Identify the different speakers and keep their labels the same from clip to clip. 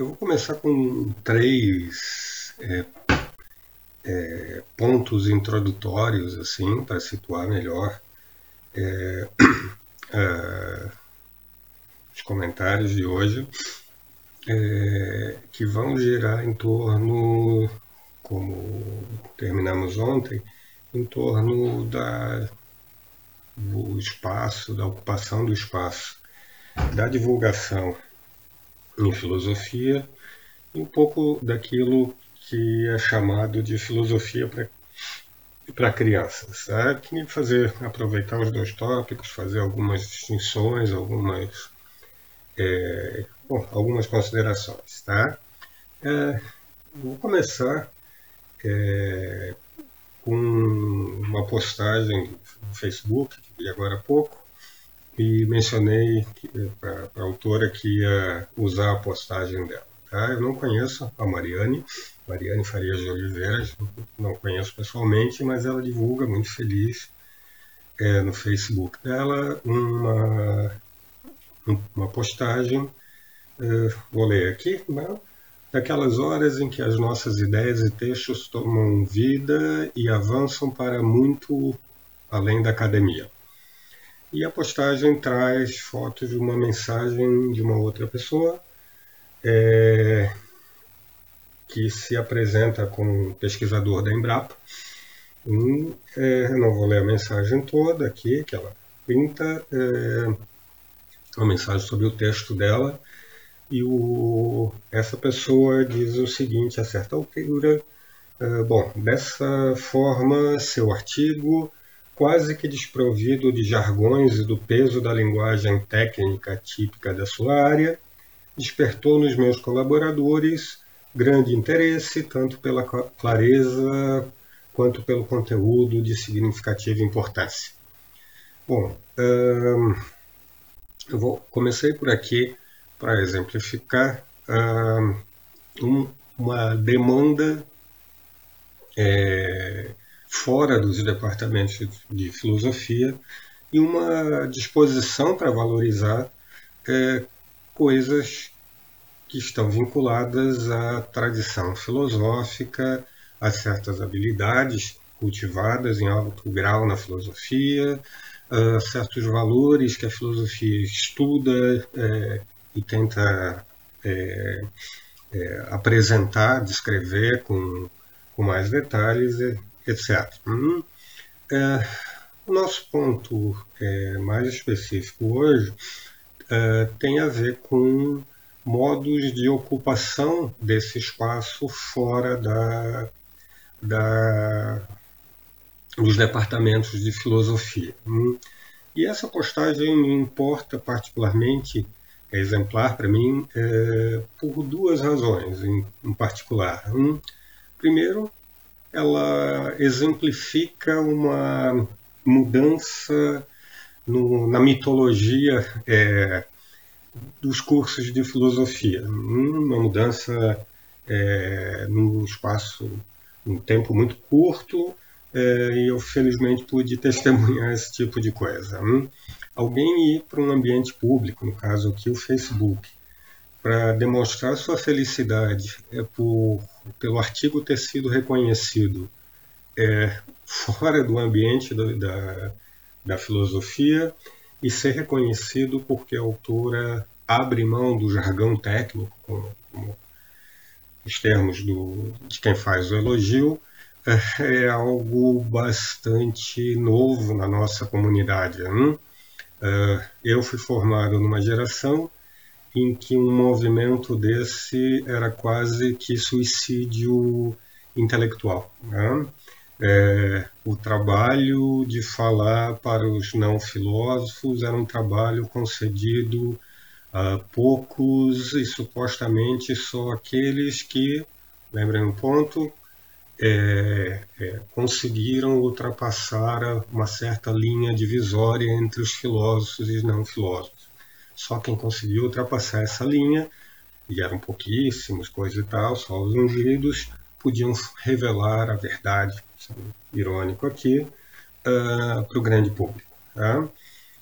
Speaker 1: eu vou começar com três é, é, pontos introdutórios assim para situar melhor. É, é, os comentários de hoje, é, que vão girar em torno, como terminamos ontem, em torno da, do espaço, da ocupação do espaço, da divulgação em filosofia e um pouco daquilo que é chamado de filosofia para crianças. Sabe? Queria fazer, aproveitar os dois tópicos, fazer algumas distinções, algumas, é, bom, algumas considerações. Tá? É, vou começar é, com uma postagem no Facebook, que vi agora há pouco, e mencionei para a autora que ia usar a postagem dela. Tá? Eu não conheço a Mariane, Mariane Farias de Oliveira, não conheço pessoalmente, mas ela divulga muito feliz é, no Facebook dela uma, uma postagem, é, vou ler aqui, né? daquelas horas em que as nossas ideias e textos tomam vida e avançam para muito além da academia. E a postagem traz fotos de uma mensagem de uma outra pessoa é, que se apresenta como pesquisador da Embrapa. É, não vou ler a mensagem toda aqui, que ela pinta, é, uma mensagem sobre o texto dela. E o, essa pessoa diz o seguinte, a certa altura, é, bom, dessa forma, seu artigo quase que desprovido de jargões e do peso da linguagem técnica típica da sua área, despertou nos meus colaboradores grande interesse, tanto pela clareza quanto pelo conteúdo de significativa importância. Bom, hum, eu vou, comecei por aqui para exemplificar hum, uma demanda é, fora dos departamentos de filosofia e uma disposição para valorizar é, coisas que estão vinculadas à tradição filosófica, a certas habilidades cultivadas em alto grau na filosofia, a certos valores que a filosofia estuda é, e tenta é, é, apresentar, descrever com, com mais detalhes, etc. Hum, é, o nosso ponto é, mais específico hoje é, tem a ver com modos de ocupação desse espaço fora da, da, dos departamentos de filosofia. Hum, e essa postagem me importa particularmente, é exemplar para mim, é, por duas razões em, em particular. Um, primeiro, ela exemplifica uma mudança no, na mitologia é, dos cursos de filosofia, uma mudança é, num espaço, um tempo muito curto, é, e eu felizmente pude testemunhar esse tipo de coisa. Hum? Alguém ir para um ambiente público, no caso aqui o Facebook, para demonstrar sua felicidade é por, pelo artigo ter sido reconhecido é, fora do ambiente do, da, da filosofia e ser reconhecido porque a autora abre mão do jargão técnico, como, como os termos do, de quem faz o elogio, é, é algo bastante novo na nossa comunidade. Hein? É, eu fui formado numa geração em que um movimento desse era quase que suicídio intelectual. Né? É, o trabalho de falar para os não filósofos era um trabalho concedido a poucos e supostamente só aqueles que, lembrem um ponto, é, é, conseguiram ultrapassar uma certa linha divisória entre os filósofos e não filósofos. Só quem conseguiu ultrapassar essa linha, e eram pouquíssimos, coisa e tal, só os ungidos, podiam revelar a verdade, irônico aqui, uh, para o grande público. Tá?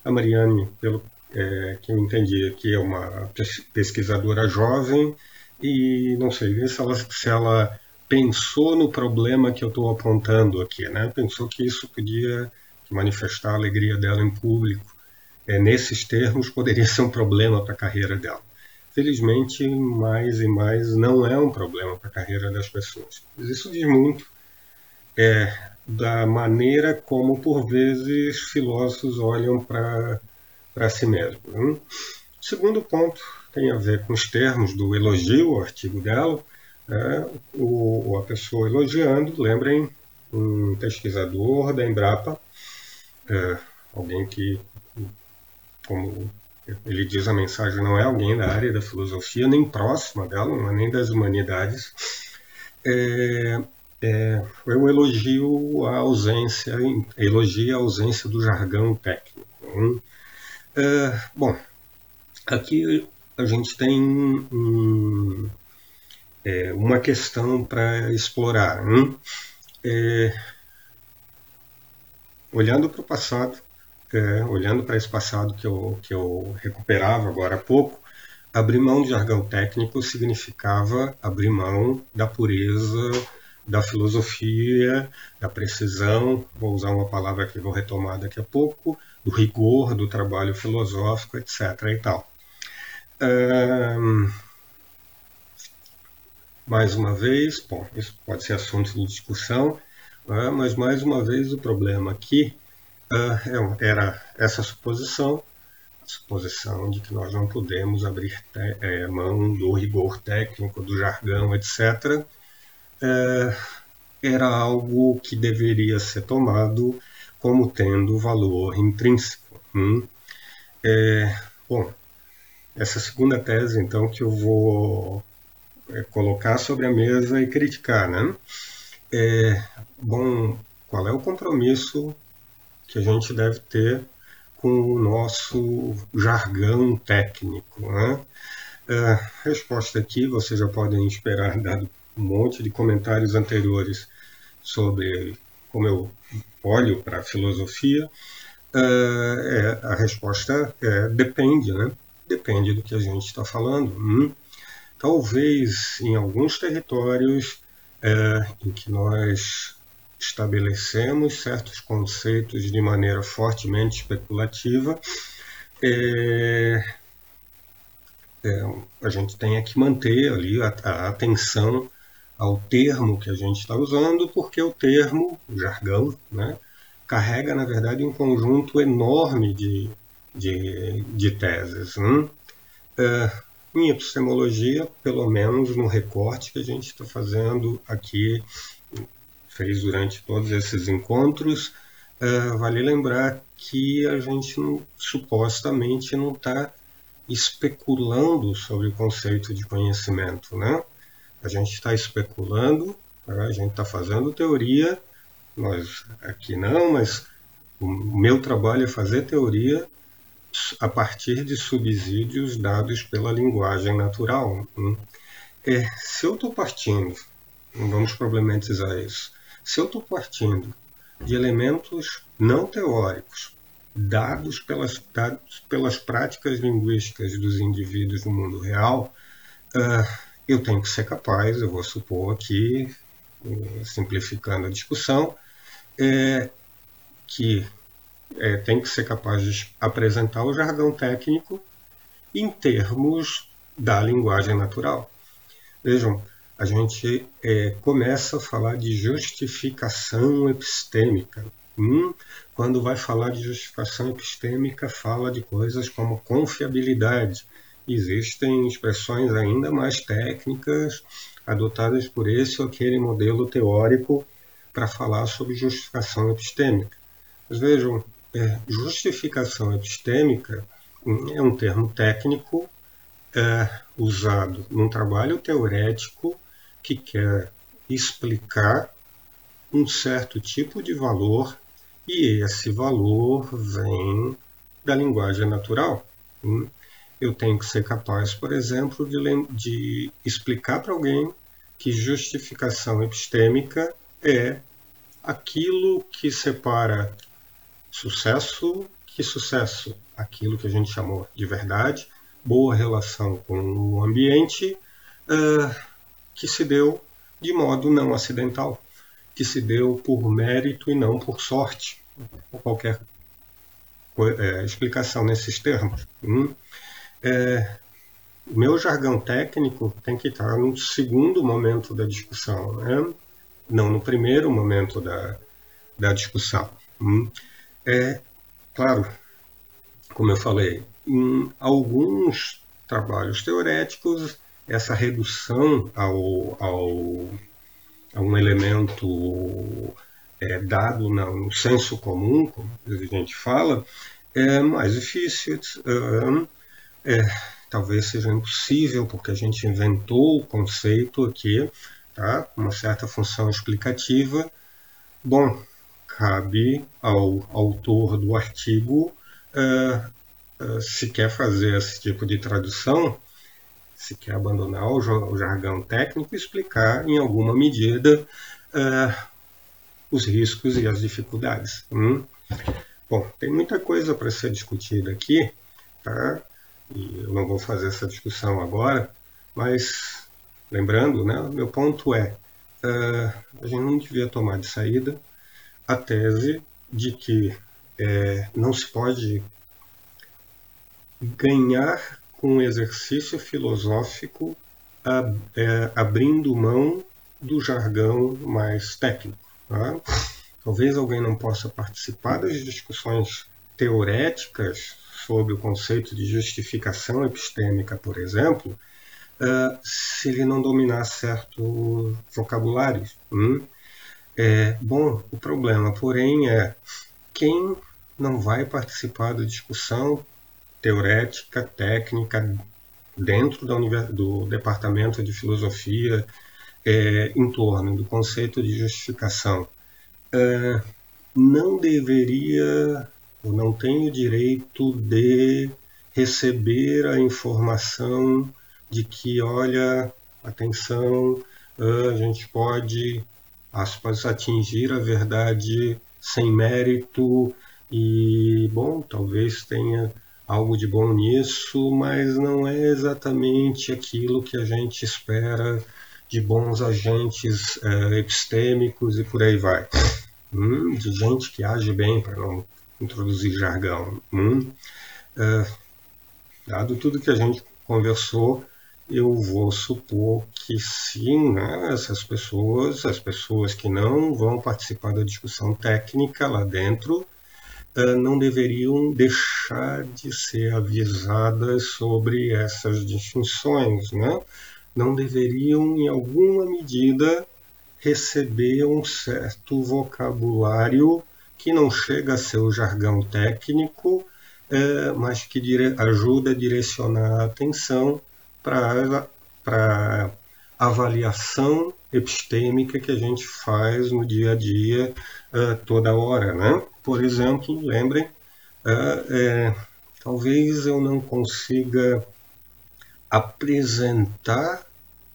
Speaker 1: A Mariane, pelo é, que eu entendi aqui, é uma pesquisadora jovem e não sei se ela, se ela pensou no problema que eu estou apontando aqui, né? Pensou que isso podia manifestar a alegria dela em público, é, nesses termos, poderia ser um problema para a carreira dela. Felizmente, mais e mais não é um problema para a carreira das pessoas. Mas isso diz muito é, da maneira como, por vezes, filósofos olham para si mesmos. Hein? O segundo ponto tem a ver com os termos do elogio, o artigo dela. É, o, a pessoa elogiando, lembrem, um pesquisador da Embrapa, é, alguém que, como ele diz a mensagem, não é alguém da área da filosofia, nem próxima dela, é nem das humanidades. É, é, eu elogio a ausência, elogio a ausência do jargão técnico. É, bom, aqui a gente tem é, uma questão para explorar. É, olhando para o passado, é, olhando para esse passado que eu, que eu recuperava agora há pouco, abrir mão do jargão técnico significava abrir mão da pureza da filosofia, da precisão, vou usar uma palavra que vou retomar daqui a pouco, do rigor do trabalho filosófico, etc. e tal. mais uma vez, bom, isso pode ser assunto de discussão, né, mas mais uma vez o problema aqui era essa suposição, a suposição de que nós não podemos abrir é, mão do rigor técnico, do jargão, etc., é, era algo que deveria ser tomado como tendo valor intrínseco. Hum? É, bom, essa segunda tese, então, que eu vou é, colocar sobre a mesa e criticar, né? É, bom, qual é o compromisso que a gente deve ter com o nosso jargão técnico, né? É, resposta aqui, vocês já podem esperar, dado um monte de comentários anteriores sobre como eu olho para a filosofia, é, a resposta é depende, né? Depende do que a gente está falando. Hum? Talvez em alguns territórios é, em que nós estabelecemos certos conceitos de maneira fortemente especulativa, é, é, a gente tem que manter ali a, a atenção ao termo que a gente está usando, porque o termo, o jargão, né, carrega, na verdade, um conjunto enorme de, de, de teses. Né? É, em epistemologia, pelo menos no recorte que a gente está fazendo aqui, fez durante todos esses encontros, é, vale lembrar que a gente não, supostamente não está especulando sobre o conceito de conhecimento, né? A gente está especulando, né? a gente está fazendo teoria, nós aqui não, mas o meu trabalho é fazer teoria a partir de subsídios dados pela linguagem natural. Né? É, se eu estou partindo, vamos problematizar isso, se eu estou partindo de elementos não teóricos, dados pelas, dados pelas práticas linguísticas dos indivíduos no mundo real, uh, eu tenho que ser capaz, eu vou supor aqui, simplificando a discussão, é, que é, tem que ser capaz de apresentar o jargão técnico em termos da linguagem natural. Vejam, a gente é, começa a falar de justificação epistêmica. Hum, quando vai falar de justificação epistêmica, fala de coisas como confiabilidade, existem expressões ainda mais técnicas adotadas por esse ou aquele modelo teórico para falar sobre justificação epistêmica. Mas vejam, é, justificação epistêmica é um termo técnico é, usado num trabalho teorético que quer explicar um certo tipo de valor e esse valor vem da linguagem natural. Hum? eu tenho que ser capaz, por exemplo, de, de explicar para alguém que justificação epistêmica é aquilo que separa sucesso que sucesso, aquilo que a gente chamou de verdade, boa relação com o ambiente, uh, que se deu de modo não acidental, que se deu por mérito e não por sorte, ou qualquer é, explicação nesses termos. Hum? É, meu jargão técnico tem que estar no segundo momento da discussão, né? não no primeiro momento da, da discussão. Hum? É claro, como eu falei, em alguns trabalhos teoréticos, essa redução ao, ao, a um elemento é, dado no senso comum, como a gente fala, é mais difícil. É, talvez seja impossível, porque a gente inventou o conceito aqui, tá? uma certa função explicativa. Bom, cabe ao autor do artigo, uh, uh, se quer fazer esse tipo de tradução, se quer abandonar o jargão técnico, explicar em alguma medida uh, os riscos e as dificuldades. Hum? Bom, tem muita coisa para ser discutida aqui, tá? E eu não vou fazer essa discussão agora, mas lembrando, né, meu ponto é, uh, a gente não devia tomar de saída a tese de que é, não se pode ganhar com um exercício filosófico é, abrindo mão do jargão mais técnico. Tá? Talvez alguém não possa participar das discussões teoréticas sobre o conceito de justificação epistêmica, por exemplo, uh, se ele não dominar certo vocabulário. Hum? É, bom, o problema, porém, é quem não vai participar da discussão teorética, técnica, dentro do departamento de filosofia é, em torno do conceito de justificação. É, não deveria ou não tem o direito de receber a informação de que, olha, atenção, a gente pode, aspas, atingir a verdade sem mérito e, bom, talvez tenha algo de bom nisso, mas não é exatamente aquilo que a gente espera de bons agentes é, epistêmicos e por aí vai. Hum, de gente que age bem, para não introduzir jargão. Hum, é, dado tudo que a gente conversou, eu vou supor que sim, né, essas pessoas, as pessoas que não vão participar da discussão técnica lá dentro, não deveriam deixar de ser avisadas sobre essas distinções, né? não deveriam, em alguma medida, receber um certo vocabulário que não chega a ser o jargão técnico, é, mas que dire ajuda a direcionar a atenção para a avaliação epistêmica que a gente faz no dia a dia, é, toda hora. Né? Por exemplo, lembrem, é, é, talvez eu não consiga apresentar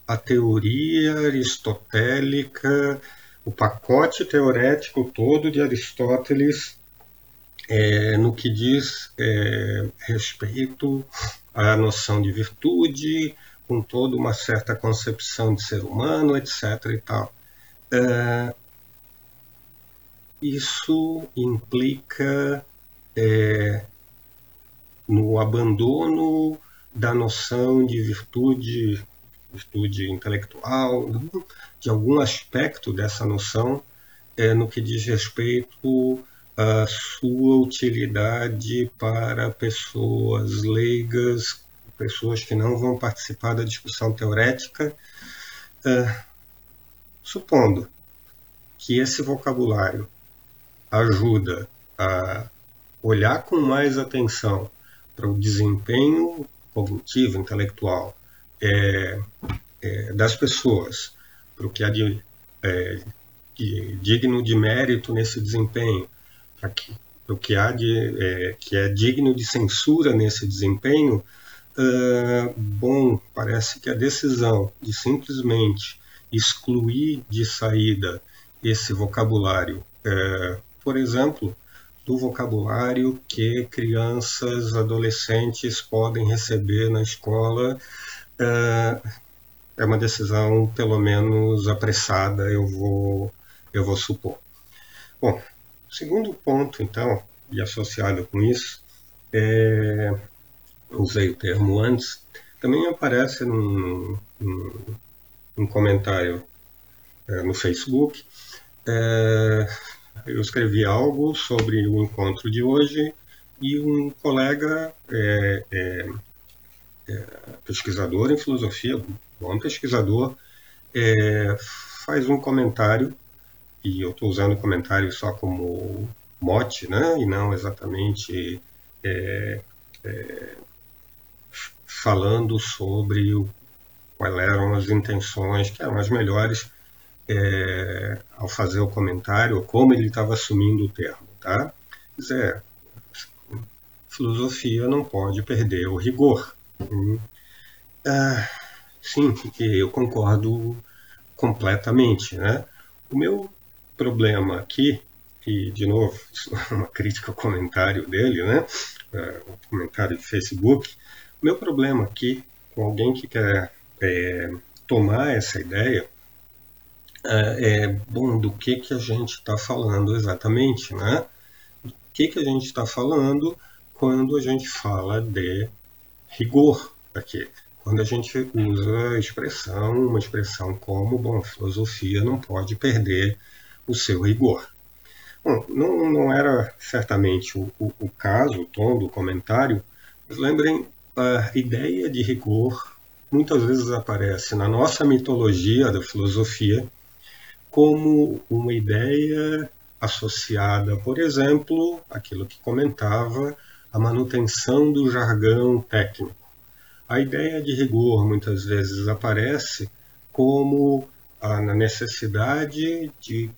Speaker 1: a teoria aristotélica, o pacote teorético todo de Aristóteles é, no que diz é, respeito à noção de virtude, com toda uma certa concepção de ser humano, etc. E tal. É, isso implica é, no abandono da noção de virtude, virtude intelectual, de algum aspecto dessa noção é, no que diz respeito à sua utilidade para pessoas leigas, pessoas que não vão participar da discussão teorética, é, supondo que esse vocabulário ajuda a olhar com mais atenção para o desempenho cognitivo, intelectual é, é, das pessoas, para o que há de, é, de, digno de mérito nesse desempenho, para o que há de é, que é digno de censura nesse desempenho, uh, bom, parece que a decisão de simplesmente excluir de saída esse vocabulário uh, por exemplo, do vocabulário que crianças, adolescentes podem receber na escola, uh, é uma decisão pelo menos apressada, eu vou, eu vou supor. Bom, segundo ponto, então, e associado com isso, é, usei o termo antes, também aparece num, num, num comentário é, no Facebook. É, eu escrevi algo sobre o encontro de hoje e um colega é, é, é pesquisador em filosofia, bom pesquisador, é, faz um comentário, e eu estou usando o comentário só como mote, né, e não exatamente é, é, falando sobre o, quais eram as intenções, que eram as melhores, ao fazer o comentário, como ele estava assumindo o termo. Tá? Dizer, filosofia não pode perder o rigor. Hum. Ah, sim, eu concordo completamente. Né? O meu problema aqui, e de novo, uma crítica ao comentário dele, né? É, um comentário de Facebook, o meu problema aqui com alguém que quer é, tomar essa ideia é, é, bom, do que, que a gente está falando exatamente, né? Do que, que a gente está falando quando a gente fala de rigor aqui. Quando a gente usa a expressão, uma expressão como, bom, filosofia não pode perder o seu rigor. Bom, não, não era certamente o, o, o caso, o tom do comentário, mas lembrem, a ideia de rigor muitas vezes aparece na nossa mitologia da filosofia como uma ideia associada, por exemplo, àquilo que comentava a manutenção do jargão técnico. A ideia de rigor muitas vezes aparece como a necessidade de,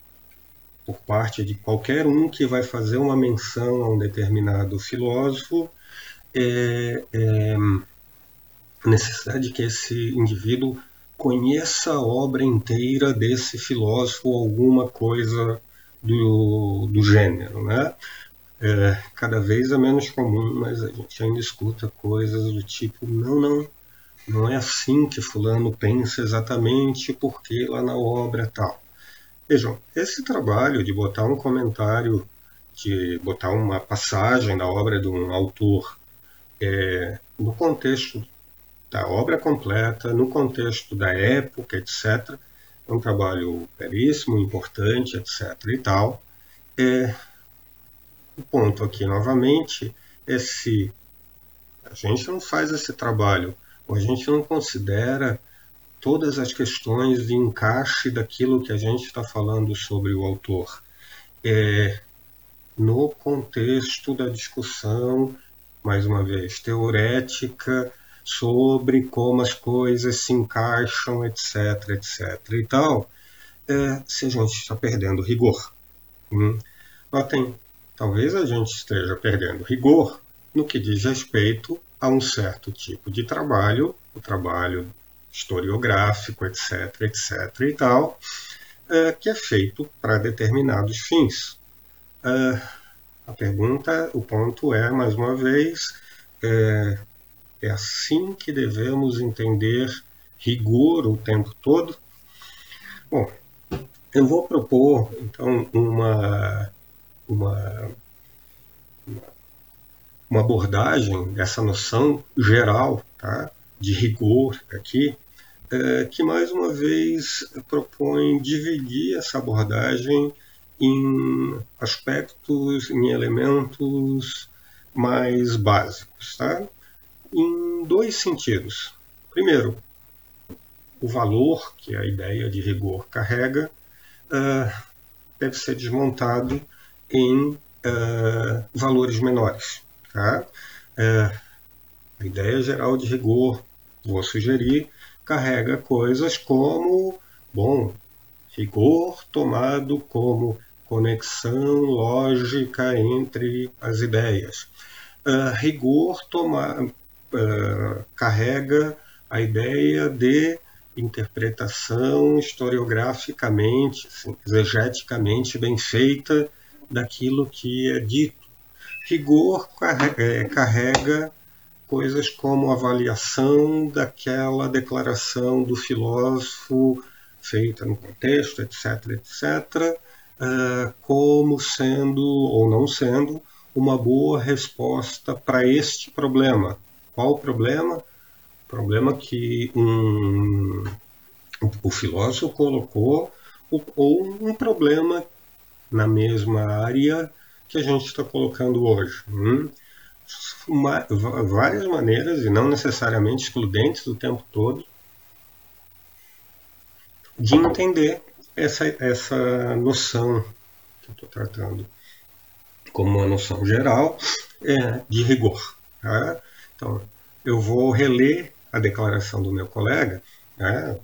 Speaker 1: por parte de qualquer um que vai fazer uma menção a um determinado filósofo, é, é, necessidade que esse indivíduo conheça a obra inteira desse filósofo ou alguma coisa do, do gênero, né? É, cada vez é menos comum, mas a gente ainda escuta coisas do tipo não, não, não é assim que fulano pensa exatamente porque lá na obra tal. Vejam, esse trabalho de botar um comentário, de botar uma passagem da obra de um autor é, no contexto da obra completa, no contexto da época, etc. É um trabalho belíssimo, importante, etc. e tal. É, o ponto aqui, novamente, é se a gente não faz esse trabalho, ou a gente não considera todas as questões de encaixe daquilo que a gente está falando sobre o autor. É, no contexto da discussão, mais uma vez, teorética, sobre como as coisas se encaixam, etc, etc e tal, é, se a gente está perdendo rigor. Hum. Talvez a gente esteja perdendo rigor no que diz respeito a um certo tipo de trabalho, o trabalho historiográfico, etc, etc e tal, é, que é feito para determinados fins. É, a pergunta, o ponto é, mais uma vez, é, é assim que devemos entender rigor o tempo todo? Bom, eu vou propor então uma, uma, uma abordagem dessa noção geral tá, de rigor aqui, é, que mais uma vez propõe dividir essa abordagem em aspectos, em elementos mais básicos. Tá? Em dois sentidos. Primeiro, o valor que a ideia de rigor carrega uh, deve ser desmontado em uh, valores menores. Tá? Uh, a ideia geral de rigor, vou sugerir, carrega coisas como, bom, rigor tomado como conexão lógica entre as ideias. Uh, rigor toma, uh, carrega a ideia de interpretação historiograficamente, assim, exegeticamente bem feita daquilo que é dito. Rigor carrega, é, carrega coisas como avaliação daquela declaração do filósofo feita no contexto, etc., etc., uh, como sendo ou não sendo uma boa resposta para este problema. Qual o problema? O problema que um, o filósofo colocou, ou um problema na mesma área que a gente está colocando hoje. Hum? Várias maneiras, e não necessariamente excludentes o tempo todo, de entender essa, essa noção que eu estou tratando como uma noção geral é, de rigor. Tá? Então, eu vou reler a declaração do meu colega, né,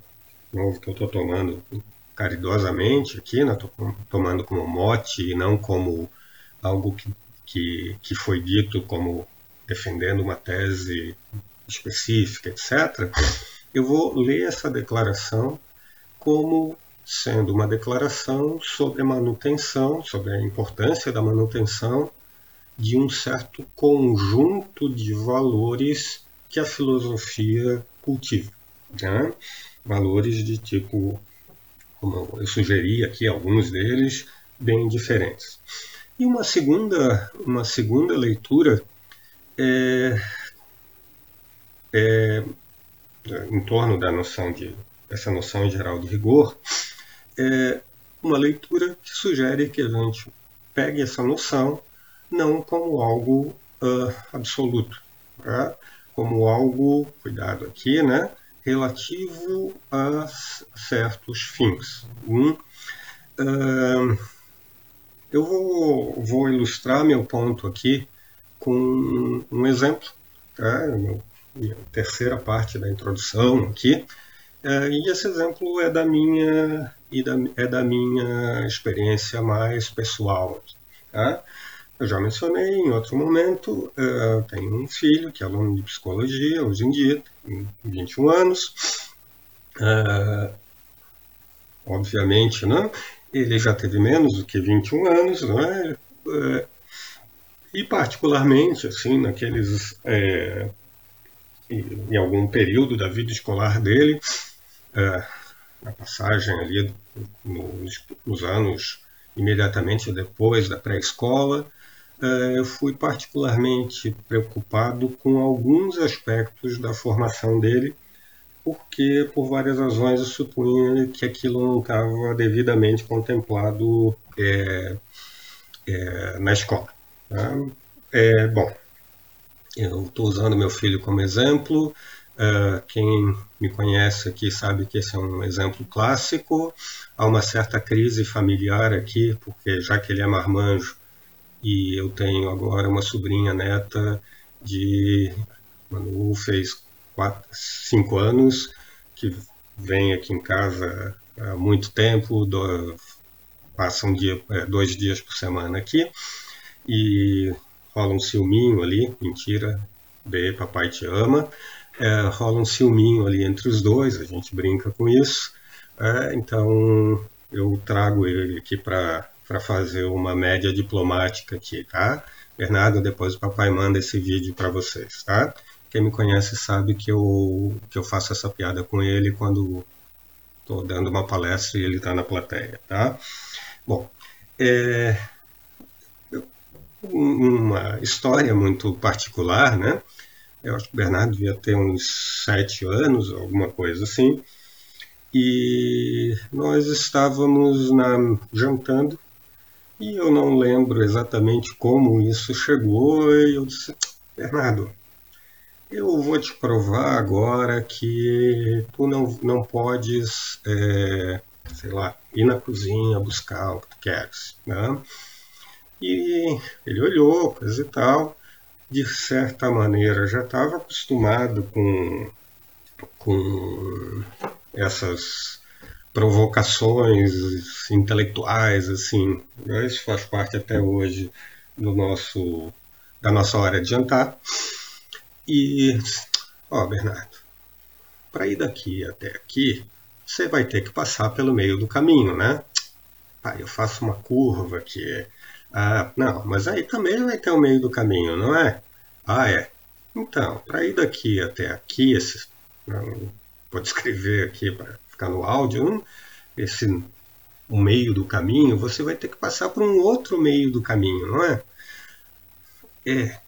Speaker 1: novo que eu estou tomando caridosamente aqui, né, tomando como mote e não como algo que, que, que foi dito como defendendo uma tese específica, etc. Eu vou ler essa declaração como sendo uma declaração sobre a manutenção, sobre a importância da manutenção de um certo conjunto de valores que a filosofia cultiva. Né? Valores de tipo, como eu sugeri aqui, alguns deles bem diferentes. E uma segunda, uma segunda leitura é, é, em torno da noção de essa noção geral de rigor é uma leitura que sugere que a gente pegue essa noção não como algo uh, absoluto, tá? como algo, cuidado aqui, né, relativo a certos fins. Um, uh, eu vou, vou, ilustrar meu ponto aqui com um exemplo, tá? minha terceira parte da introdução aqui, uh, e esse exemplo é da minha é da minha experiência mais pessoal. Tá? Eu já mencionei em outro momento, eu eh, tenho um filho que é aluno de psicologia hoje em dia, tem 21 anos. Uh, obviamente, né? ele já teve menos do que 21 anos, né? Uh, e particularmente, assim, naqueles, é, em algum período da vida escolar dele, uh, na passagem ali nos, nos anos imediatamente depois da pré-escola, eu fui particularmente preocupado com alguns aspectos da formação dele, porque por várias razões eu supunha que aquilo não estava devidamente contemplado é, é, na escola. Tá? É, bom, eu estou usando meu filho como exemplo. Uh, quem me conhece aqui sabe que esse é um exemplo clássico. Há uma certa crise familiar aqui, porque já que ele é marmanjo e eu tenho agora uma sobrinha neta de. Manu fez quatro, cinco anos, que vem aqui em casa há muito tempo, do, passa um dia, é, dois dias por semana aqui, e rola um ciúminho ali, mentira, B, papai te ama é, rola um ciúminho ali entre os dois, a gente brinca com isso. É, então eu trago ele aqui para fazer uma média diplomática aqui, tá? Bernardo, depois o papai manda esse vídeo para vocês, tá? Quem me conhece sabe que eu, que eu faço essa piada com ele quando estou dando uma palestra e ele está na plateia, tá? Bom, é uma história muito particular, né? Eu acho que o Bernardo devia ter uns sete anos, alguma coisa assim. E nós estávamos na, jantando e eu não lembro exatamente como isso chegou. E eu disse: Bernardo, eu vou te provar agora que tu não, não podes, é, sei lá, ir na cozinha buscar o que tu queres. Né? E ele olhou, coisa e tal de certa maneira, já estava acostumado com, com essas provocações intelectuais, assim. Isso faz parte até hoje do nosso, da nossa hora de jantar. E, ó, Bernardo, para ir daqui até aqui, você vai ter que passar pelo meio do caminho, né? Pai, eu faço uma curva aqui ah, não, mas aí também vai ter o meio do caminho, não é? Ah, é. Então, para ir daqui até aqui, esse, vou descrever aqui para ficar no áudio, esse o meio do caminho, você vai ter que passar por um outro meio do caminho, não é? É.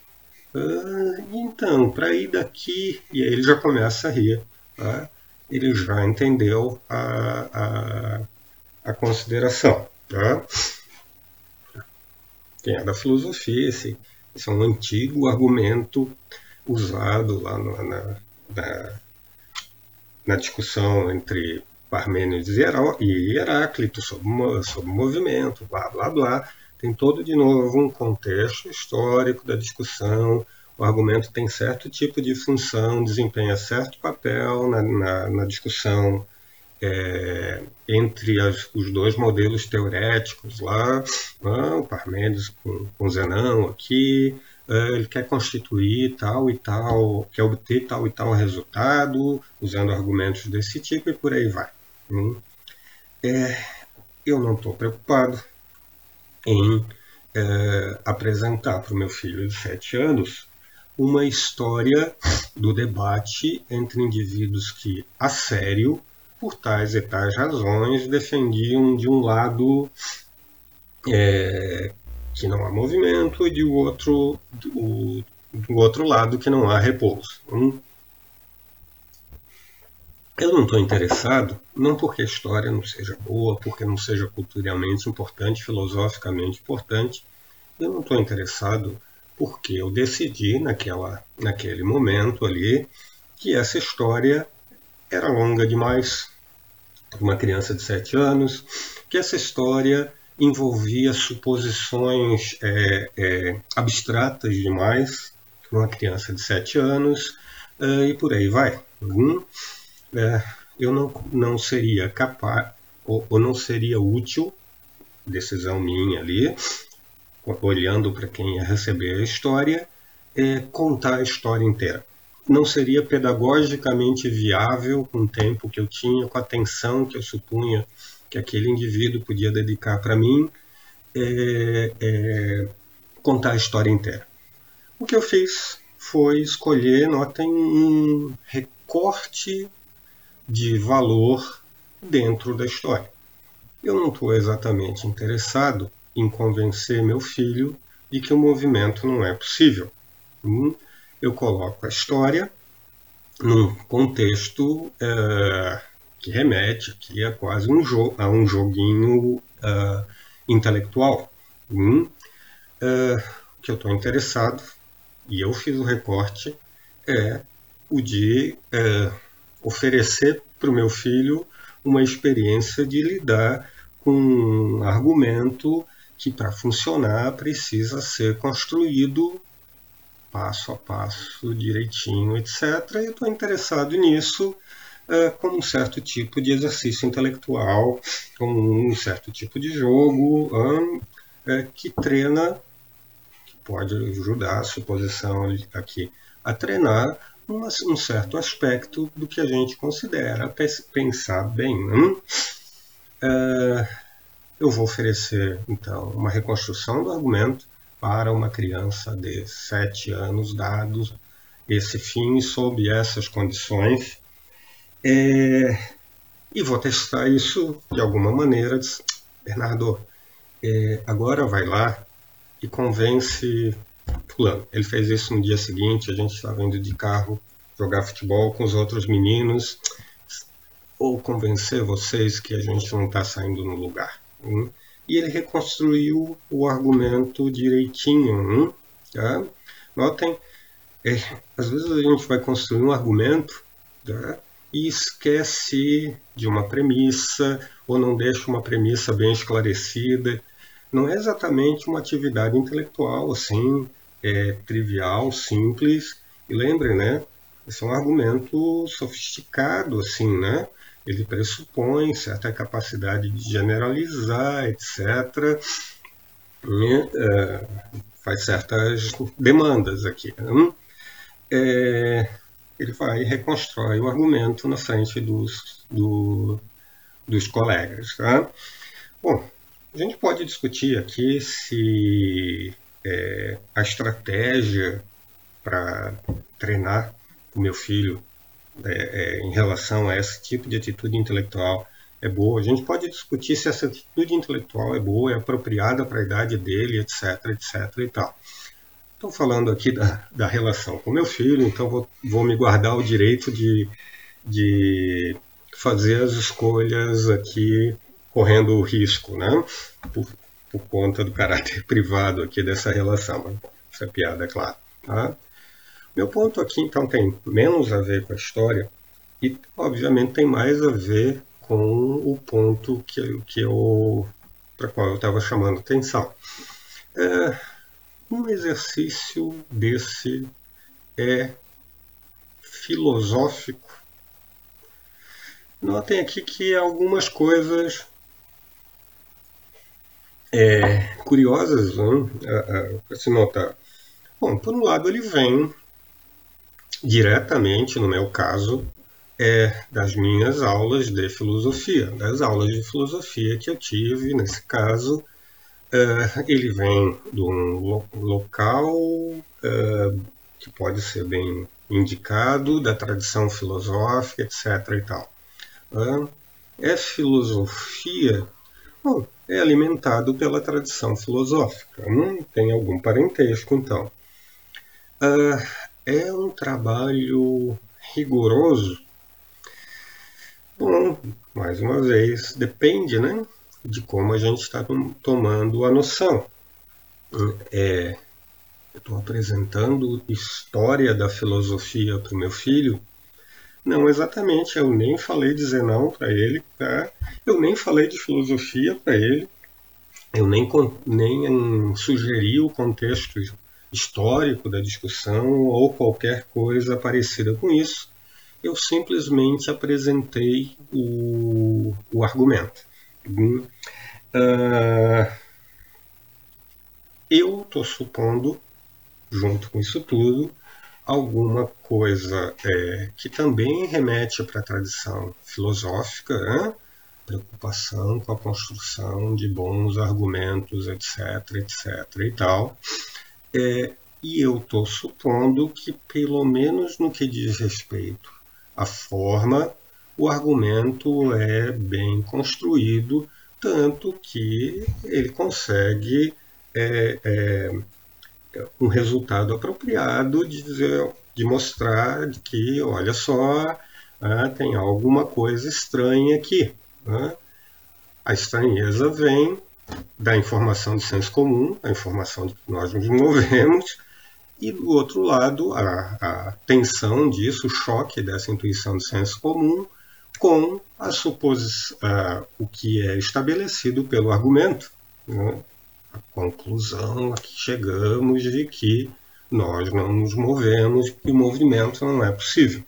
Speaker 1: Ah, então, para ir daqui, e aí ele já começa a rir, tá? ele já entendeu a, a, a consideração. Tá? Quem é da filosofia, esse, esse é um antigo argumento usado lá no, na, na, na discussão entre Parmênides e Heráclito sobre, sobre movimento, blá blá blá. Tem todo de novo um contexto histórico da discussão. O argumento tem certo tipo de função, desempenha certo papel na, na, na discussão é, entre as, os dois modelos teoréticos lá, né, o Parmênides com, com Zenão aqui, ele quer constituir tal e tal, quer obter tal e tal resultado, usando argumentos desse tipo e por aí vai. Hum. É, eu não estou preocupado em é, apresentar para o meu filho de sete anos uma história do debate entre indivíduos que, a sério, por tais e tais razões, defendiam de um lado é, que não há movimento e de outro, do, do outro lado que não há repouso. Hum? Eu não estou interessado, não porque a história não seja boa, porque não seja culturalmente importante, filosoficamente importante. Eu não estou interessado porque eu decidi naquela, naquele momento ali que essa história era longa demais para uma criança de 7 anos, que essa história envolvia suposições é, é, abstratas demais para uma criança de 7 anos é, e por aí vai. Hum? é, eu não, não seria capaz, ou, ou, não seria útil, decisão minha ali, olhando para quem ia receber a história, é, contar a história inteira. Não seria pedagogicamente viável com o tempo que eu tinha, com a atenção que eu supunha que aquele indivíduo podia dedicar para mim, é, é, contar a história inteira. O que eu fiz foi escolher, notem, um recorte de valor dentro da história. Eu não estou exatamente interessado em convencer meu filho de que o movimento não é possível. Hum? Eu coloco a história num contexto é, que remete aqui a quase um jogo, a um joguinho uh, intelectual. Hum? Uh, que eu estou interessado, e eu fiz o recorte, é o de uh, oferecer para o meu filho uma experiência de lidar com um argumento que, para funcionar, precisa ser construído passo a passo, direitinho, etc. E estou interessado nisso é, como um certo tipo de exercício intelectual, como um certo tipo de jogo é, que treina, que pode ajudar a suposição aqui a treinar um, um certo aspecto do que a gente considera pensar bem. Né? É, eu vou oferecer, então, uma reconstrução do argumento para uma criança de 7 anos, dados esse fim sob essas condições. É, e vou testar isso de alguma maneira. Bernardo, é, agora vai lá e convence fulano. Ele fez isso no dia seguinte, a gente estava indo de carro jogar futebol com os outros meninos ou convencer vocês que a gente não está saindo no lugar. Hein? E ele reconstruiu o argumento direitinho. Hein? Tá? Notem, é, às vezes a gente vai construir um argumento tá? E esquece de uma premissa ou não deixa uma premissa bem esclarecida. Não é exatamente uma atividade intelectual assim, é, trivial, simples. E lembre, né? É um argumento sofisticado, assim, né? Ele pressupõe certa capacidade de generalizar, etc. E, é, faz certas demandas aqui. Né? É, ele vai e reconstrói o argumento na frente dos, do, dos colegas. Tá? Bom, a gente pode discutir aqui se é, a estratégia para treinar o meu filho é, é, em relação a esse tipo de atitude intelectual é boa. A gente pode discutir se essa atitude intelectual é boa, é apropriada para a idade dele, etc, etc e tal. Estou falando aqui da, da relação com meu filho, então vou, vou me guardar o direito de, de fazer as escolhas aqui correndo o risco, né? Por, por conta do caráter privado aqui dessa relação. Essa é piada, é claro. Tá? Meu ponto aqui, então, tem menos a ver com a história e, obviamente, tem mais a ver com o ponto que, que eu, para qual eu estava chamando atenção. É, um exercício desse é filosófico. Notem aqui que algumas coisas é, curiosas né, se notar. Bom, por um lado, ele vem diretamente, no meu caso, é das minhas aulas de filosofia, das aulas de filosofia que eu tive, nesse caso, é, ele vem de um local é, que pode ser bem indicado, da tradição filosófica, etc. E tal. É filosofia, bom, é alimentado pela tradição filosófica, tem algum parentesco, então. É um trabalho rigoroso Bom, mais uma vez, depende né, de como a gente está tomando a noção. É, estou apresentando história da filosofia para o meu filho. Não exatamente, eu nem falei de Zenão para ele, tá? eu nem falei de filosofia para ele, eu nem, nem sugeri o contexto histórico da discussão ou qualquer coisa parecida com isso eu simplesmente apresentei o, o argumento. Uh, eu estou supondo, junto com isso tudo, alguma coisa é, que também remete para a tradição filosófica, né? preocupação com a construção de bons argumentos, etc, etc e tal. É, e eu estou supondo que, pelo menos no que diz respeito a forma, o argumento é bem construído, tanto que ele consegue é, é, um resultado apropriado de, dizer, de mostrar que, olha só, ah, tem alguma coisa estranha aqui. Né? A estranheza vem da informação de senso comum, a informação que nós nos movemos, e do outro lado, a, a tensão disso, o choque dessa intuição de senso comum com a suposição, o que é estabelecido pelo argumento, né? a conclusão a que chegamos de que nós não nos movemos, que o movimento não é possível.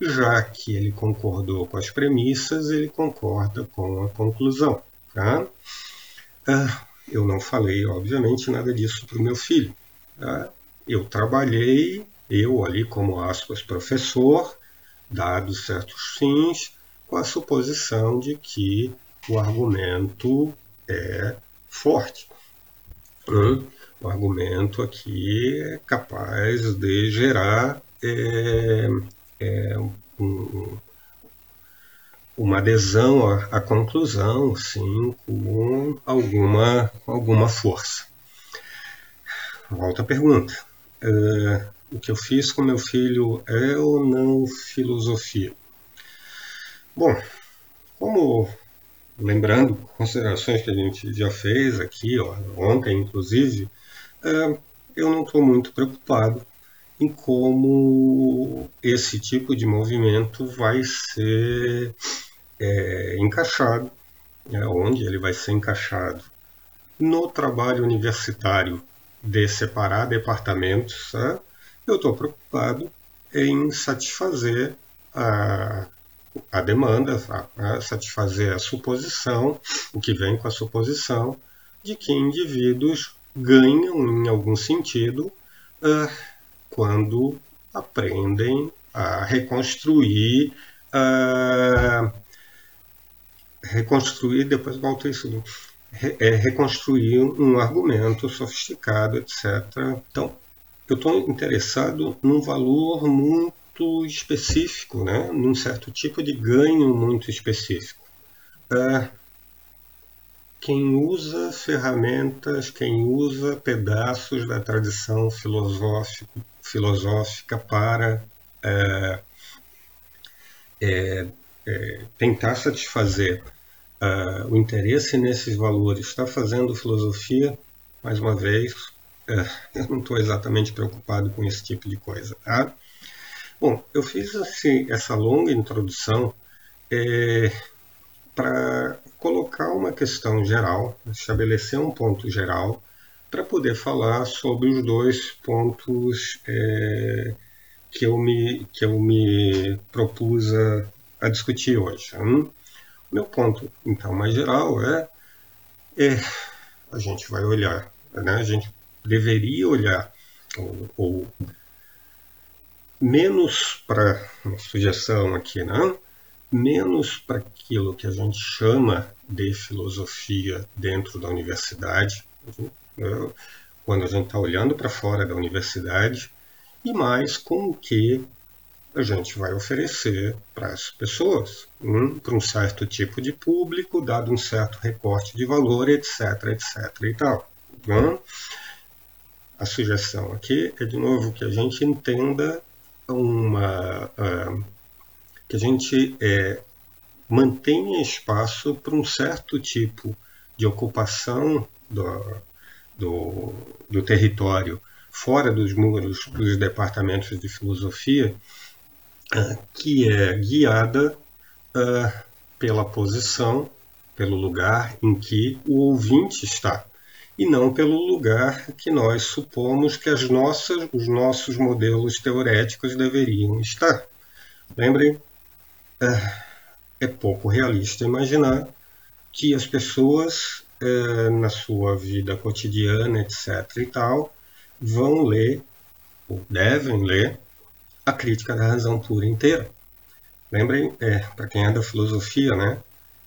Speaker 1: Já que ele concordou com as premissas, ele concorda com a conclusão. Tá? Ah, eu não falei, obviamente, nada disso para o meu filho. Tá? eu trabalhei, eu ali como aspas professor, dados certos fins, com a suposição de que o argumento é forte. Hum? O argumento aqui é capaz de gerar é, é, um, uma adesão à, à conclusão, sim, com alguma, alguma força. Volta à pergunta é, o que eu fiz com meu filho é ou não filosofia? Bom, como lembrando considerações que a gente já fez aqui, ó, ontem inclusive, é, eu não estou muito preocupado em como esse tipo de movimento vai ser é, encaixado, né, onde ele vai ser encaixado no trabalho universitário de separar departamentos, né? Eu estou preocupado em satisfazer a, a demanda, a, a satisfazer a suposição, o que vem com a suposição de que indivíduos ganham em algum sentido uh, quando aprendem a reconstruir uh, reconstruir depois volto isso é, reconstruir um argumento sofisticado, etc. Então, eu estou interessado num valor muito específico, né? num certo tipo de ganho muito específico. É, quem usa ferramentas, quem usa pedaços da tradição filosófica para é, é, é, tentar satisfazer uh, o interesse nesses valores, está fazendo filosofia, mais uma vez, eu não estou exatamente preocupado com esse tipo de coisa. Tá? Bom, eu fiz essa longa introdução é, para colocar uma questão geral, estabelecer um ponto geral, para poder falar sobre os dois pontos é, que, eu me, que eu me propus a, a discutir hoje. Hum? Meu ponto, então, mais geral é, é a gente vai olhar, né? a gente deveria olhar, ou, ou menos para, uma sugestão aqui, né? menos para aquilo que a gente chama de filosofia dentro da universidade, né? quando a gente está olhando para fora da universidade, e mais com o que a gente vai oferecer para as pessoas, um, para um certo tipo de público, dado um certo recorte de valor, etc, etc e tal. Então, a sugestão aqui é, de novo, que a gente entenda uma... Uh, que a gente é, mantenha espaço para um certo tipo de ocupação do, do, do território fora dos muros dos departamentos de filosofia, que é guiada uh, pela posição, pelo lugar em que o ouvinte está, e não pelo lugar que nós supomos que as nossas, os nossos modelos teoréticos deveriam estar. Lembrem, uh, é pouco realista imaginar que as pessoas, uh, na sua vida cotidiana, etc. e tal, vão ler, ou devem ler, a crítica da razão pura inteira. Lembrem, é, para quem é da filosofia, né,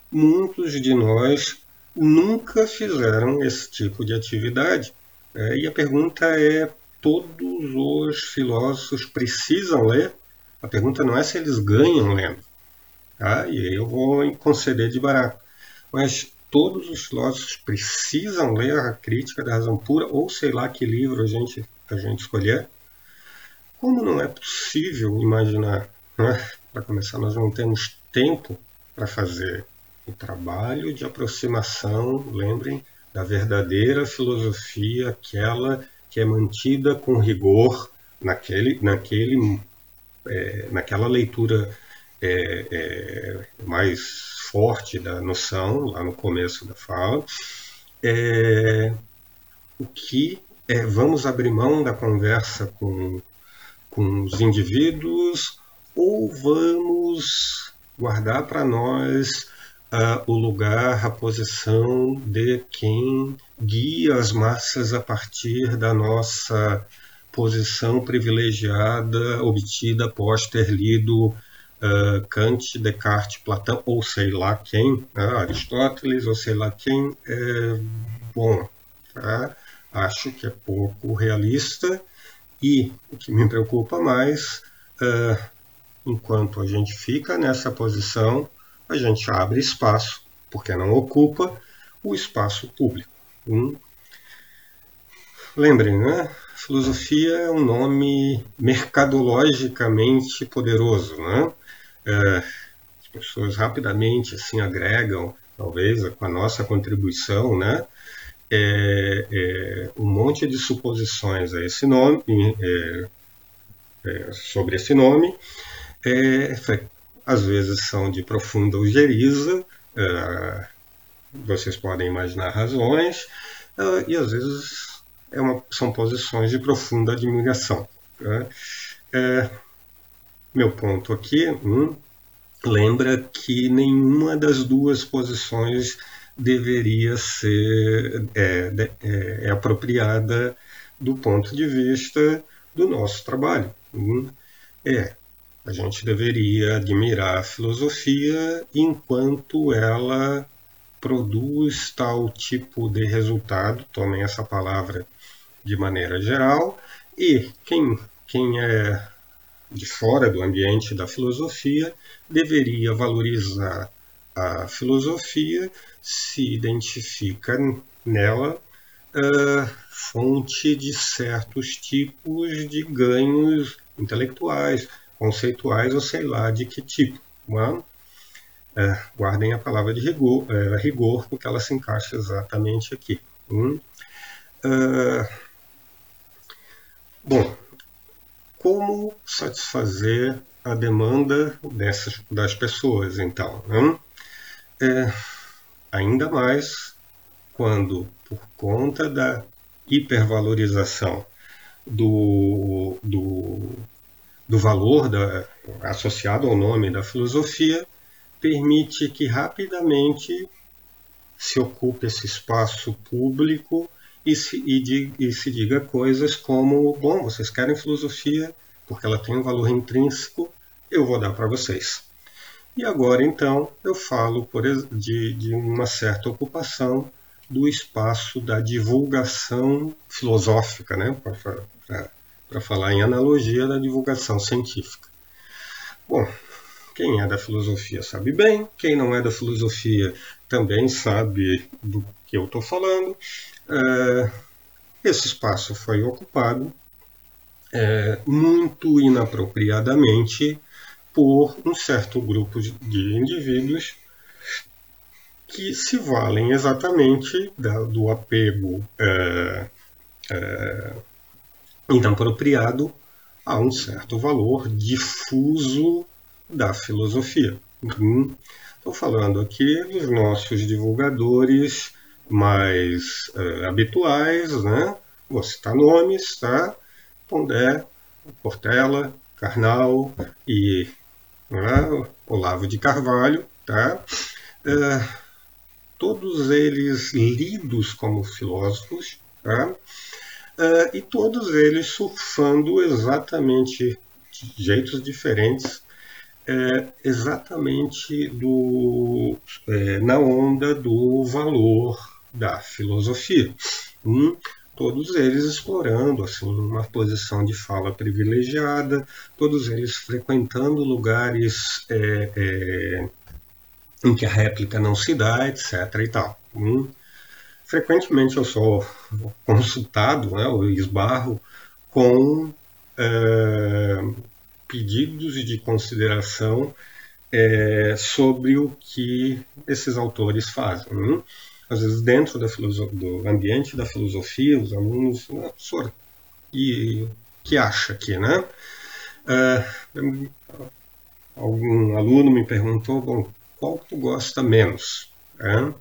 Speaker 1: muitos de nós nunca fizeram esse tipo de atividade. É, e a pergunta é: todos os filósofos precisam ler? A pergunta não é se eles ganham lendo. Tá? E aí eu vou conceder de barato. Mas todos os filósofos precisam ler a crítica da razão pura, ou sei lá que livro a gente, a gente escolher. Como não é possível imaginar, né? para começar, nós não temos tempo para fazer o trabalho de aproximação, lembrem, da verdadeira filosofia, aquela que é mantida com rigor naquele, naquele, é, naquela leitura é, é, mais forte da noção, lá no começo da fala, é, o que é, vamos abrir mão da conversa com com os indivíduos ou vamos guardar para nós uh, o lugar, a posição de quem guia as massas a partir da nossa posição privilegiada obtida após ter lido uh, Kant, Descartes, Platão, ou sei lá quem, né, Aristóteles, ou sei lá quem, é bom. Tá? Acho que é pouco realista e o que me preocupa mais, é, enquanto a gente fica nessa posição, a gente abre espaço, porque não ocupa, o espaço público. Hum? Lembrem, né? Filosofia é um nome mercadologicamente poderoso, né? É, as pessoas rapidamente assim agregam, talvez, com a nossa contribuição, né? é, é, um monte de suposições a esse nome, é, é sobre esse nome. É, às vezes são de profunda ojeriza, é, vocês podem imaginar razões, e às vezes uma, são posições de profunda admiração. Né? meu ponto aqui hum, lembra que nenhuma das duas posições deveria ser é, é, é apropriada do ponto de vista do nosso trabalho. Hum, é, a gente deveria admirar a filosofia enquanto ela produz tal tipo de resultado, tomem essa palavra de maneira geral, E quem, quem é de fora do ambiente da filosofia deveria valorizar a filosofia se identifica nela uh, fonte de certos tipos de ganhos intelectuais, conceituais ou sei lá de que tipo. Uh, guardem a palavra de rigor, uh, rigor, porque ela se encaixa exatamente aqui. Hum? bom, como satisfazer a demanda dessas, das pessoas, então? Hum? É, ainda mais quando, por conta da hipervalorização do, do, do valor da, associado ao nome da filosofia, permite que rapidamente se ocupe esse espaço público e se, e, e se diga coisas como: bom, vocês querem filosofia porque ela tem um valor intrínseco, eu vou dar para vocês. E agora, então, eu falo por, de, de uma certa ocupação do espaço da divulgação filosófica, né? Falar em analogia da divulgação científica. Bom, quem é da filosofia sabe bem, quem não é da filosofia também sabe do que eu estou falando. É, esse espaço foi ocupado é, muito inapropriadamente por um certo grupo de indivíduos que se valem exatamente da, do apego é, é, inapropriado a um certo valor difuso da filosofia. Estou falando aqui dos nossos divulgadores mais é, habituais, né? Vou citar nomes, tá? Pondé, Portela, Karnal e né, Olavo de Carvalho, tá? É, todos eles lidos como filósofos, tá? É, e todos eles surfando exatamente de jeitos diferentes, é, exatamente do, é, na onda do valor da filosofia. Hum? todos eles explorando assim uma posição de fala privilegiada, todos eles frequentando lugares em que a réplica não se dá, etc. E tal. Hum. Frequentemente eu sou consultado, né, ou esbarro com é, pedidos de consideração é, sobre o que esses autores fazem. Hum às vezes dentro do ambiente da filosofia, os alunos, né, professor, e que acha aqui, né? Uh, algum aluno me perguntou, bom, qual tu gosta menos? É,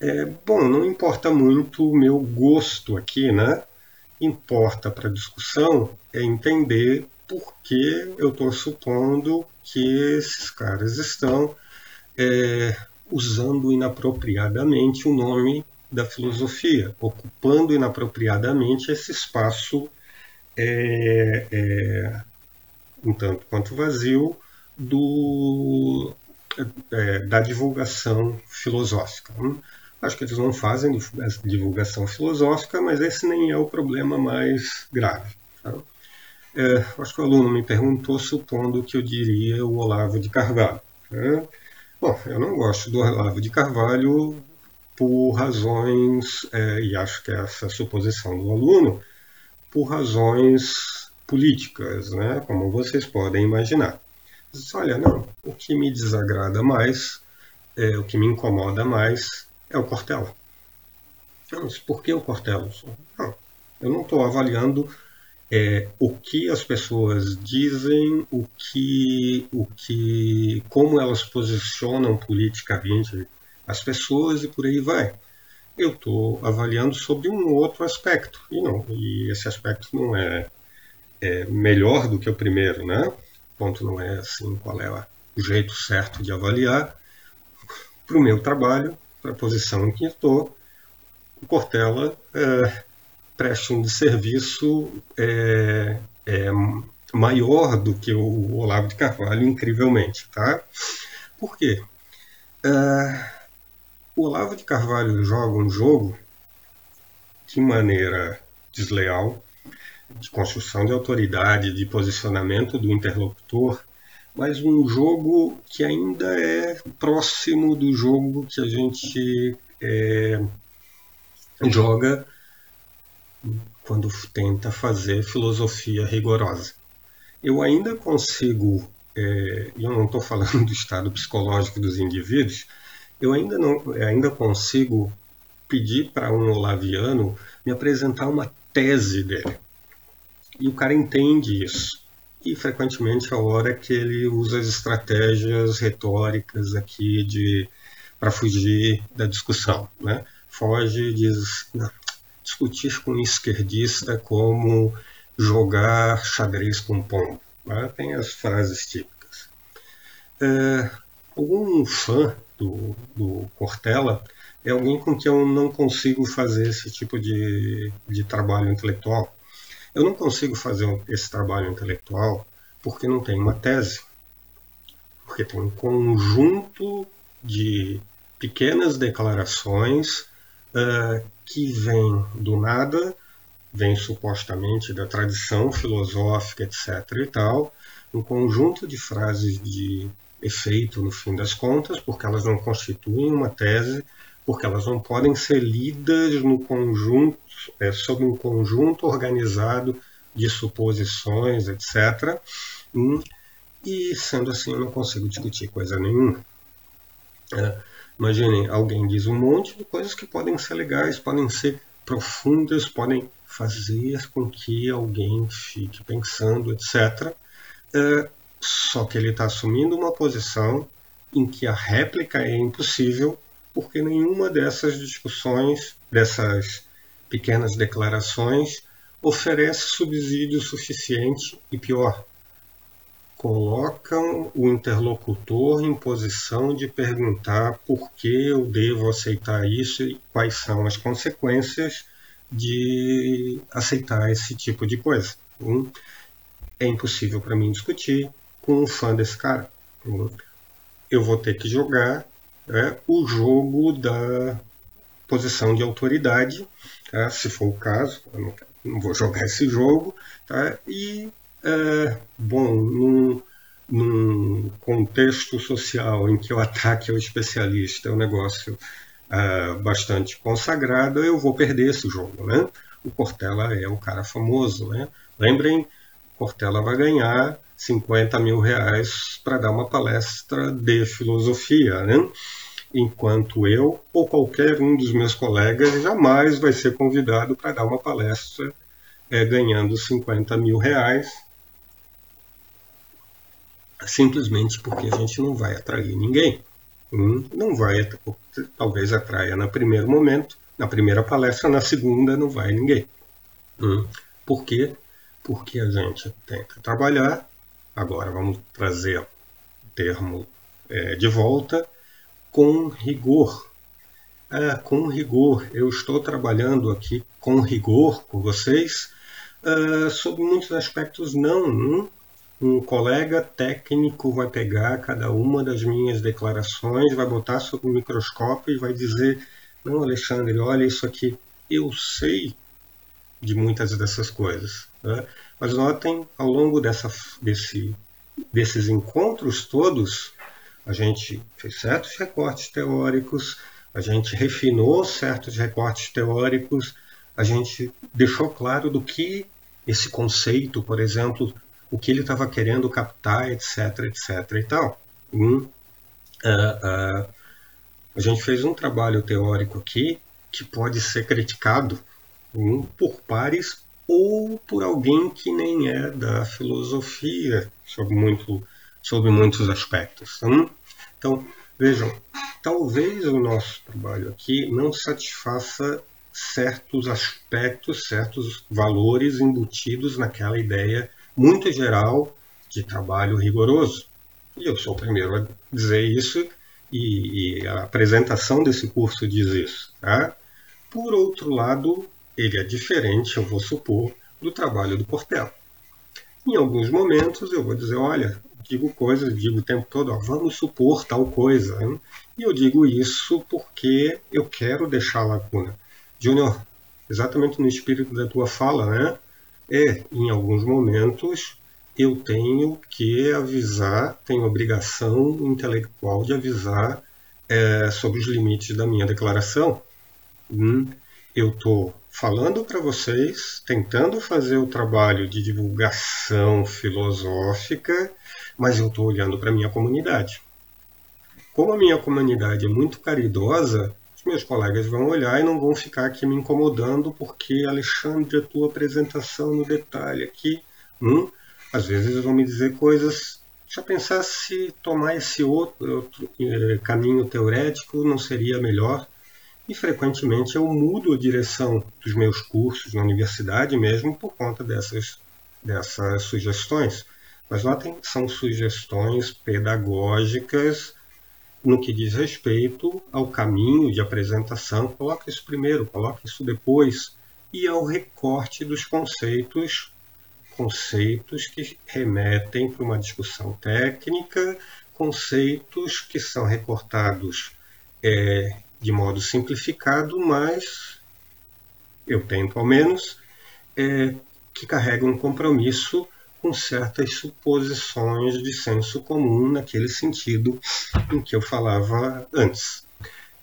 Speaker 1: é, bom, não importa muito o meu gosto aqui, né? Importa para a discussão é entender por que eu estou supondo que esses caras estão é, usando inapropriadamente o nome da filosofia, ocupando inapropriadamente esse espaço é, é, um tanto quanto vazio do, é, da divulgação filosófica. Hum? Acho que eles não fazem divulgação filosófica, mas esse nem é o problema mais grave. Tá? É, acho que o aluno me perguntou, supondo que eu diria o Olavo de Carvalho. Tá? Bom, eu não gosto do Olavo de Carvalho por razões, é, e acho que é essa suposição do aluno, por razões políticas, né, como vocês podem imaginar. Olha, não, o que me desagrada mais, é, o que me incomoda mais é o Cortella. Não, mas por que o Cortella? Não, eu não estou avaliando é, o que as pessoas dizem, o que, o que, como elas posicionam politicamente as pessoas e por aí vai. Eu estou avaliando sobre um outro aspecto e não, e esse aspecto não é, é melhor do que o primeiro, né? Ponto não é assim qual é o jeito certo de avaliar. Para o meu trabalho, para a posição em que estou, o Cortella é, prestam de serviço é, é, maior do que o Olavo de Carvalho, incrivelmente. Tá? Por quê? É, o Olavo de Carvalho joga um jogo de maneira desleal, de construção de autoridade, de posicionamento do interlocutor, mas um jogo que ainda é próximo do jogo que a gente é, joga quando tenta fazer filosofia rigorosa. Eu ainda consigo, é, eu não estou falando do estado psicológico dos indivíduos, eu ainda não, ainda consigo pedir para um olaviano me apresentar uma tese dele. E o cara entende isso. E frequentemente a hora que ele usa as estratégias retóricas aqui de para fugir da discussão, né? Foge diz, não, discutir com um esquerdista como jogar xadrez com pombo. Né? Tem as frases típicas. É, algum fã do, do Cortella é alguém com quem eu não consigo fazer esse tipo de, de trabalho intelectual. Eu não consigo fazer esse trabalho intelectual porque não tem uma tese, porque tem um conjunto de pequenas declarações uh, que vêm do nada, vêm supostamente da tradição filosófica, etc. e tal, um conjunto de frases de efeito no fim das contas, porque elas não constituem uma tese, porque elas não podem ser lidas no conjunto, é, sob um conjunto organizado de suposições, etc. E sendo assim, eu não consigo discutir coisa nenhuma. É, imaginem, alguém diz um monte de coisas que podem ser legais, podem ser profundas, podem fazer com que alguém fique pensando, etc. É, só que ele está assumindo uma posição em que a réplica é impossível, porque nenhuma dessas discussões, dessas pequenas declarações, oferece subsídio suficiente e pior, colocam o interlocutor em posição de perguntar por que eu devo aceitar isso e quais são as consequências de aceitar esse tipo de coisa. Hum? É impossível para mim discutir, com um fã desse cara. Eu vou ter que jogar né, o jogo da posição de autoridade, tá? se for o caso, não, não vou jogar esse jogo, tá? e, é, bom, num, num, contexto social em que o ataque ao especialista é um negócio é, bastante consagrado, eu vou perder esse jogo. Né? O Portela é um cara famoso. Né? Lembrem, Portela vai ganhar 50 mil reais para dar uma palestra de filosofia, né? enquanto eu ou qualquer um dos meus colegas jamais vai ser convidado para dar uma palestra é, ganhando 50 mil reais, simplesmente porque a gente não vai atrair ninguém. Não vai, talvez atraia no primeiro momento, na primeira palestra, na segunda não vai ninguém. Hum, por quê? Porque a gente tenta trabalhar Agora vamos trazer o termo é, de volta com rigor. É, com rigor, eu estou trabalhando aqui com rigor com vocês é, sobre muitos aspectos não. Hum? Um colega técnico vai pegar cada uma das minhas declarações, vai botar sob o microscópio e vai dizer: Não, Alexandre, olha isso aqui. Eu sei de muitas dessas coisas. Né? Mas notem, ao longo dessa, desse, desses encontros todos, a gente fez certos recortes teóricos, a gente refinou certos recortes teóricos, a gente deixou claro do que esse conceito, por exemplo, o que ele estava querendo captar, etc, etc e tal. uh, uh, a gente fez um trabalho teórico aqui que pode ser criticado um, por pares ou por alguém que nem é da filosofia sobre, muito, sobre muitos aspectos. Hum? Então, vejam, talvez o nosso trabalho aqui não satisfaça certos aspectos, certos valores embutidos naquela ideia muito geral de trabalho rigoroso. E eu sou o primeiro a dizer isso, e, e a apresentação desse curso diz isso. Tá? Por outro lado, ele é diferente, eu vou supor, do trabalho do Portela. Em alguns momentos eu vou dizer, olha, digo coisas, digo o tempo todo, ó, vamos supor tal coisa. Hein? E eu digo isso porque eu quero deixar a lacuna. Júnior, exatamente no espírito da tua fala, né? é, em alguns momentos, eu tenho que avisar, tenho obrigação intelectual de avisar é, sobre os limites da minha declaração. Hum, eu estou falando para vocês, tentando fazer o trabalho de divulgação filosófica, mas eu estou olhando para a minha comunidade. Como a minha comunidade é muito caridosa, os meus colegas vão olhar e não vão ficar aqui me incomodando porque, Alexandre, a tua apresentação no detalhe aqui, hum, às vezes vão me dizer coisas. Já pensar se tomar esse outro, outro eh, caminho teorético não seria melhor? E frequentemente eu mudo a direção dos meus cursos na universidade mesmo por conta dessas, dessas sugestões. Mas notem, são sugestões pedagógicas no que diz respeito ao caminho de apresentação. Coloque isso primeiro, coloque isso depois. E ao recorte dos conceitos, conceitos que remetem para uma discussão técnica, conceitos que são recortados é, de modo simplificado, mas eu tento ao menos, é, que carrega um compromisso com certas suposições de senso comum naquele sentido em que eu falava antes.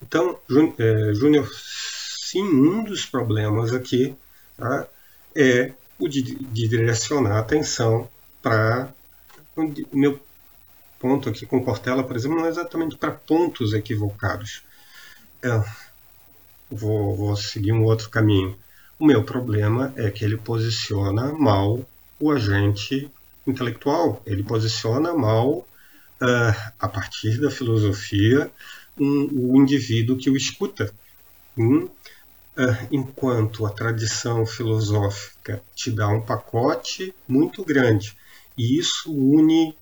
Speaker 1: Então, é, Júnior, sim, um dos problemas aqui tá, é o de, de direcionar a atenção para o meu ponto aqui com Cortella, por exemplo, não é exatamente para pontos equivocados. É, vou, vou seguir um outro caminho. O meu problema é que ele posiciona mal o agente intelectual. Ele posiciona mal, uh, a partir da filosofia, um, o indivíduo que o escuta. uh, enquanto a tradição filosófica te dá um pacote muito grande, e isso une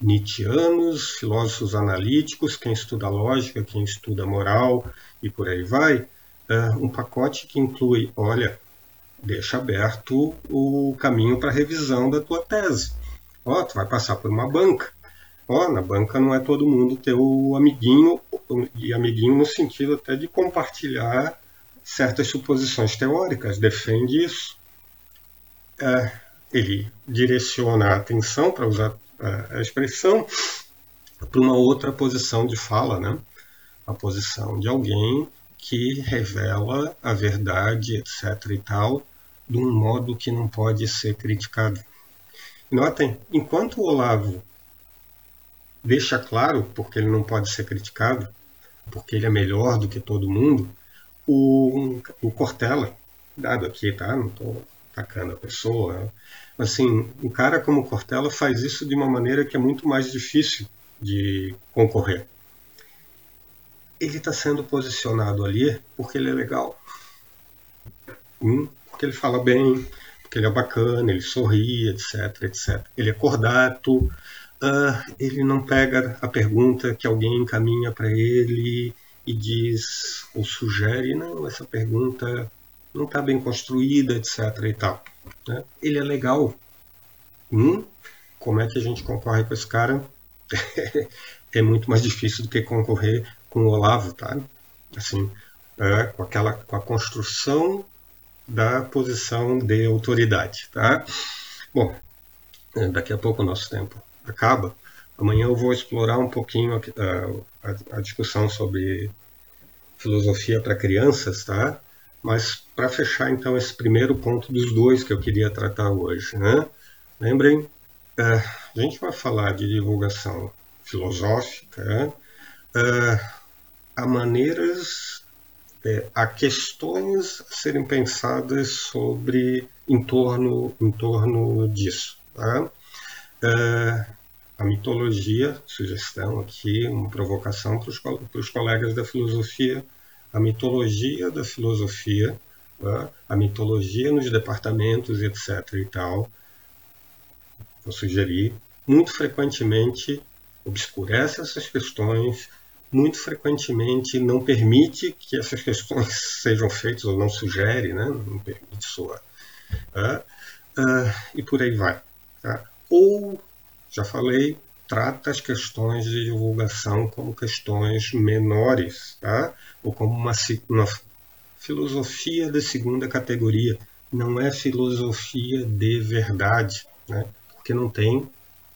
Speaker 1: Nietzscheanos, filósofos analíticos, quem estuda lógica, quem estuda moral e por aí vai, uh, um pacote que inclui, olha, deixa aberto o caminho para revisão da tua tese. Ó, tu vai passar por uma banca. Ó, na banca não é todo mundo teu amiguinho, e amiguinho no sentido até de compartilhar certas suposições teóricas, defende isso. É, ele direciona a atenção, para usar a expressão, para uma outra posição de fala, né? a posição de alguém que revela a verdade, etc. e tal, de um modo que não pode ser criticado. Notem, enquanto o Olavo deixa claro, porque ele não pode ser criticado, porque ele é melhor do que todo mundo, o, o Cortella, dado aqui, tá? Não estou atacando a pessoa? Assim, um cara como Cortella faz isso de uma maneira que é muito mais difícil de concorrer. Ele está sendo posicionado ali porque ele é legal. Hum? Porque ele fala bem, porque ele é bacana, ele sorri, etc, etc. Ele é cordato, uh, ele não pega a pergunta que alguém encaminha para ele e diz ou sugere, não, essa pergunta não está bem construída, etc. e tal. Né? Ele é legal. Hum? Como é que a gente concorre com esse cara? é muito mais difícil do que concorrer com o Olavo, tá? Assim, é, com aquela, com a construção da posição de autoridade, tá? Bom, é, daqui a pouco o nosso tempo acaba. Amanhã eu vou explorar um pouquinho a, a, a discussão sobre filosofia para crianças, tá? Mas para fechar então esse primeiro ponto dos dois que eu queria tratar hoje, né? Lembrem, é, a gente vai falar de divulgação filosófica, é, há maneiras, é, há questões a serem pensadas sobre em torno, em torno disso. Tá? É, a mitologia, sugestão aqui, uma provocação para os, para os colegas da filosofia, a mitologia da filosofia, tá? a mitologia nos departamentos, etc. e tal, vou sugerir, muito frequentemente obscurece essas questões, muito frequentemente não permite que essas questões sejam feitas, ou não sugere, né? não permite sua. Uh, uh, e por aí vai. Tá? Ou, já falei, trata as questões de divulgação como questões menores, tá? ou como uma, uma filosofia de segunda categoria. não é filosofia de verdade, né? porque não tem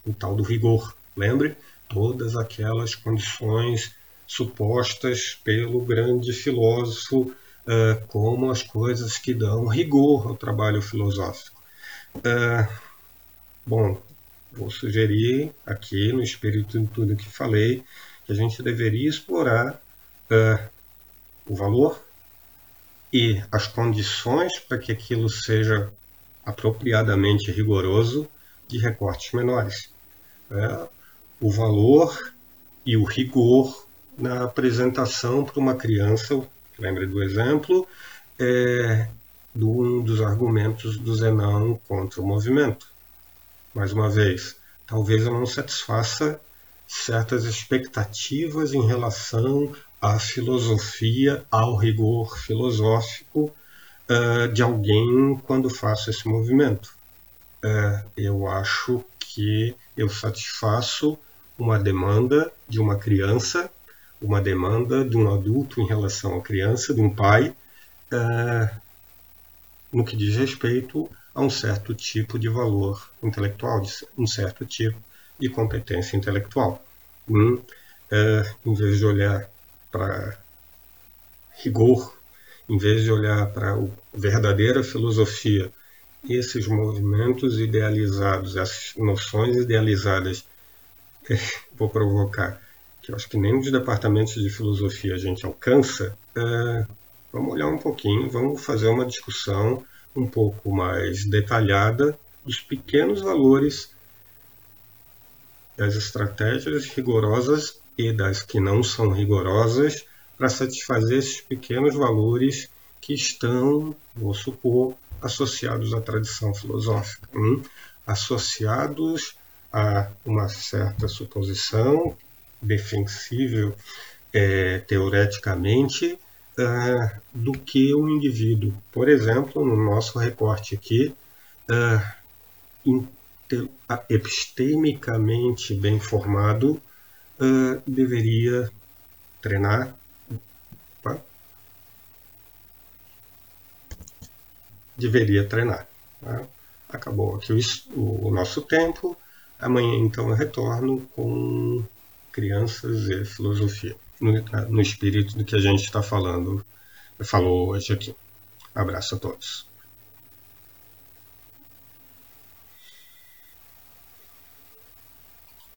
Speaker 1: o tal do rigor. Lembre todas aquelas condições supostas pelo grande filósofo uh, como as coisas que dão rigor ao trabalho filosófico. Uh, bom, vou sugerir aqui, no espírito de tudo que falei, que a gente deveria explorar uh, o valor e as condições para que aquilo seja apropriadamente rigoroso de recortes menores. É, o valor e o rigor na apresentação para uma criança, lembre do exemplo, é, de um dos argumentos do Zenão contra o movimento. Mais uma vez, talvez eu não satisfaça certas expectativas em relação à filosofia, ao rigor filosófico uh, de alguém quando faço esse movimento. Uh, eu acho que eu satisfaço uma demanda de uma criança, uma demanda de um adulto em relação à criança, de um pai, uh, no que diz respeito a um certo tipo de valor intelectual, um certo tipo de competência intelectual. Hum, é, em vez de olhar para rigor, em vez de olhar para a verdadeira filosofia, esses movimentos idealizados, essas noções idealizadas, é, vou provocar, que eu acho que nem nos departamentos de filosofia a gente alcança, é, vamos olhar um pouquinho, vamos fazer uma discussão um pouco mais detalhada dos pequenos valores das estratégias rigorosas e das que não são rigorosas para satisfazer esses pequenos valores que estão, vou supor, associados à tradição filosófica, hein? associados a uma certa suposição defensível é, teoreticamente é, do que o indivíduo. Por exemplo, no nosso recorte aqui, é, epistemicamente bem formado uh, deveria treinar. Opa, deveria treinar. Tá? Acabou aqui o, o nosso tempo. Amanhã, então, eu retorno com crianças e filosofia, no, no espírito do que a gente está falando, falou hoje aqui. Abraço a todos.